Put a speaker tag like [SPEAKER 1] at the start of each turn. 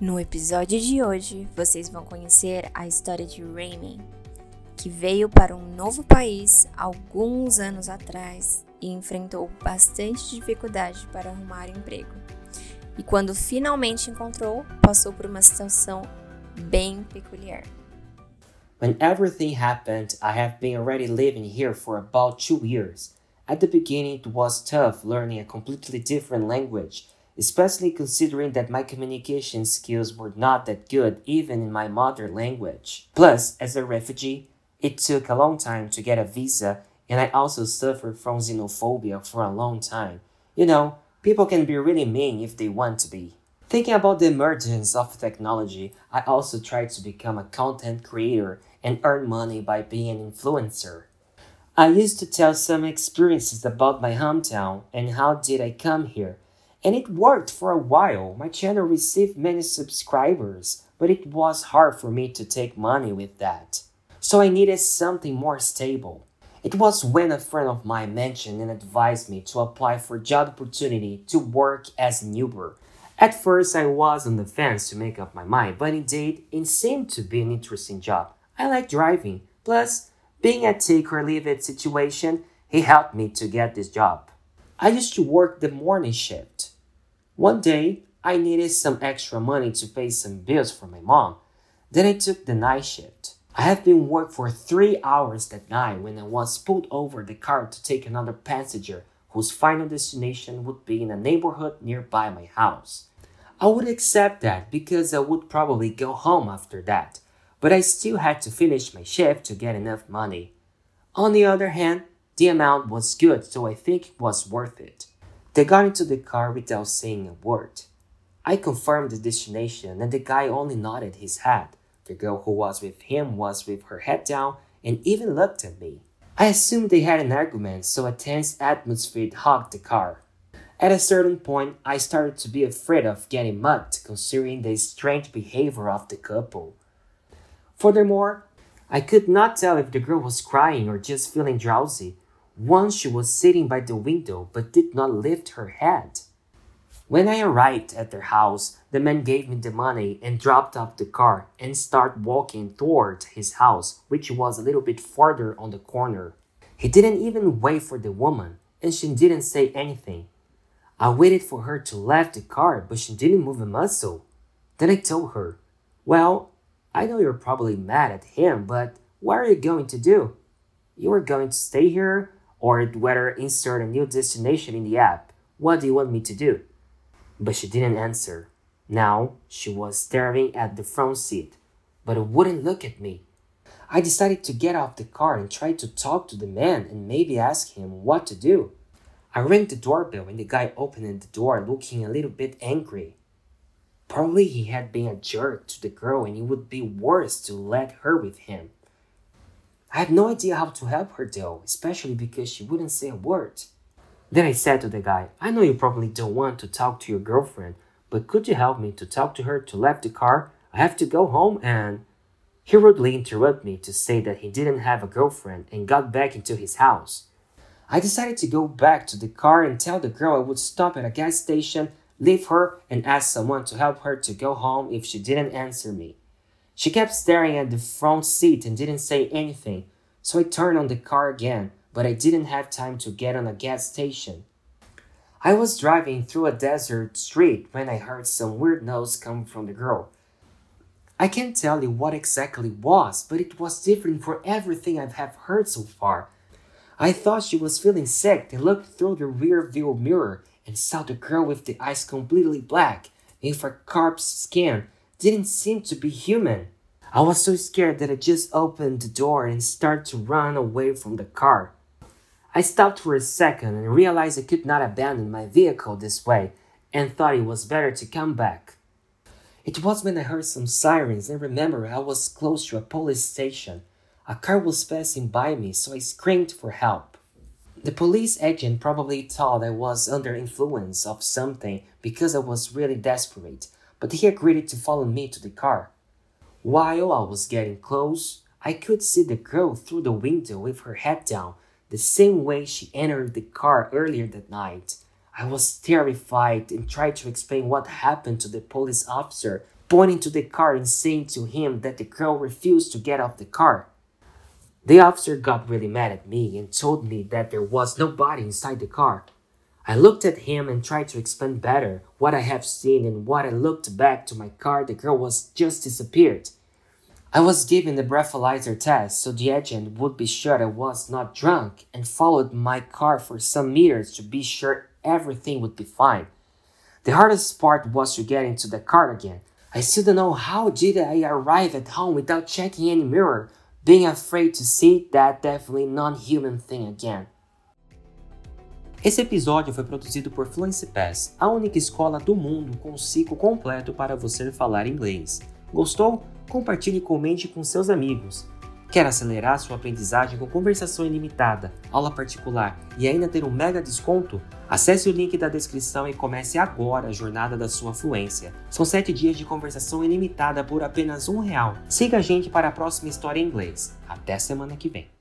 [SPEAKER 1] No episódio de hoje, vocês vão conhecer a história de Raimi, que veio para um novo país alguns anos atrás e enfrentou bastante dificuldade para arrumar emprego. E quando finalmente encontrou, passou por uma situação bem peculiar.
[SPEAKER 2] When everything happened, I have been already living here for about two years. At the beginning, it was tough learning a completely different language, especially considering that my communication skills were not that good even in my mother language. Plus, as a refugee, it took a long time to get a visa, and I also suffered from xenophobia for a long time. You know, people can be really mean if they want to be. Thinking about the emergence of technology, I also tried to become a content creator and earn money by being an influencer. I used to tell some experiences about my hometown and how did I come here. And it worked for a while. My channel received many subscribers, but it was hard for me to take money with that. So I needed something more stable. It was when a friend of mine mentioned and advised me to apply for job opportunity to work as an Uber. At first, I was on the fence to make up my mind, but indeed, it seemed to be an interesting job. I like driving. Plus, being a take or leave it situation, he helped me to get this job. I used to work the morning shift. One day, I needed some extra money to pay some bills for my mom. Then I took the night shift. I have been work for three hours that night when I was pulled over the car to take another passenger whose final destination would be in a neighborhood nearby my house. I would accept that because I would probably go home after that, but I still had to finish my shift to get enough money. On the other hand, the amount was good, so I think it was worth it. They got into the car without saying a word. I confirmed the destination, and the guy only nodded his head. The girl who was with him was with her head down and even looked at me. I assumed they had an argument, so a tense atmosphere hugged the car. At a certain point, I started to be afraid of getting mugged, considering the strange behavior of the couple. Furthermore, I could not tell if the girl was crying or just feeling drowsy. Once she was sitting by the window but did not lift her head. When I arrived at their house, the man gave me the money and dropped off the car and started walking toward his house, which was a little bit farther on the corner. He didn't even wait for the woman, and she didn't say anything. I waited for her to leave the car, but she didn't move a muscle. Then I told her, Well, I know you're probably mad at him, but what are you going to do? You are going to stay here, or whether insert a new destination in the app. What do you want me to do? But she didn't answer. Now she was staring at the front seat, but wouldn't look at me. I decided to get off the car and try to talk to the man and maybe ask him what to do. I rang the doorbell and the guy opened the door looking a little bit angry. Probably he had been a jerk to the girl and it would be worse to let her with him. I had no idea how to help her though, especially because she wouldn't say a word. Then I said to the guy, I know you probably don't want to talk to your girlfriend, but could you help me to talk to her to left the car? I have to go home and. He rudely interrupted me to say that he didn't have a girlfriend and got back into his house. I decided to go back to the car and tell the girl I would stop at a gas station, leave her, and ask someone to help her to go home if she didn't answer me. She kept staring at the front seat and didn't say anything, so I turned on the car again, but I didn't have time to get on a gas station. I was driving through a desert street when I heard some weird noise coming from the girl. I can't tell you what exactly it was, but it was different from everything I have heard so far. I thought she was feeling sick and looked through the rear view mirror and saw the girl with the eyes completely black and a corpse skin didn't seem to be human. I was so scared that I just opened the door and started to run away from the car. I stopped for a second and realized I could not abandon my vehicle this way and thought it was better to come back. It was when I heard some sirens and remembered I was close to a police station. A car was passing by me, so I screamed for help. The police agent probably thought I was under influence of something because I was really desperate, but he agreed to follow me to the car. While I was getting close, I could see the girl through the window with her head down, the same way she entered the car earlier that night. I was terrified and tried to explain what happened to the police officer, pointing to the car and saying to him that the girl refused to get off the car. The officer got really mad at me and told me that there was nobody inside the car. I looked at him and tried to explain better what I have seen and what I looked back to my car the girl was just disappeared. I was given the breathalyzer test so the agent would be sure I was not drunk and followed my car for some meters to be sure everything would be fine. The hardest part was to get into the car again. I still don't know how did I arrive at home without checking any mirror being afraid to see that definitely non-human thing again.
[SPEAKER 3] Esse episódio foi produzido por Fluency Pass, a única escola do mundo com ciclo completo para você falar inglês. Gostou? Compartilhe e comente com seus amigos. Quer acelerar sua aprendizagem com conversação ilimitada, aula particular e ainda ter um mega desconto? Acesse o link da descrição e comece agora a jornada da sua fluência. São 7 dias de conversação ilimitada por apenas um real. Siga a gente para a próxima história em inglês. Até semana que vem.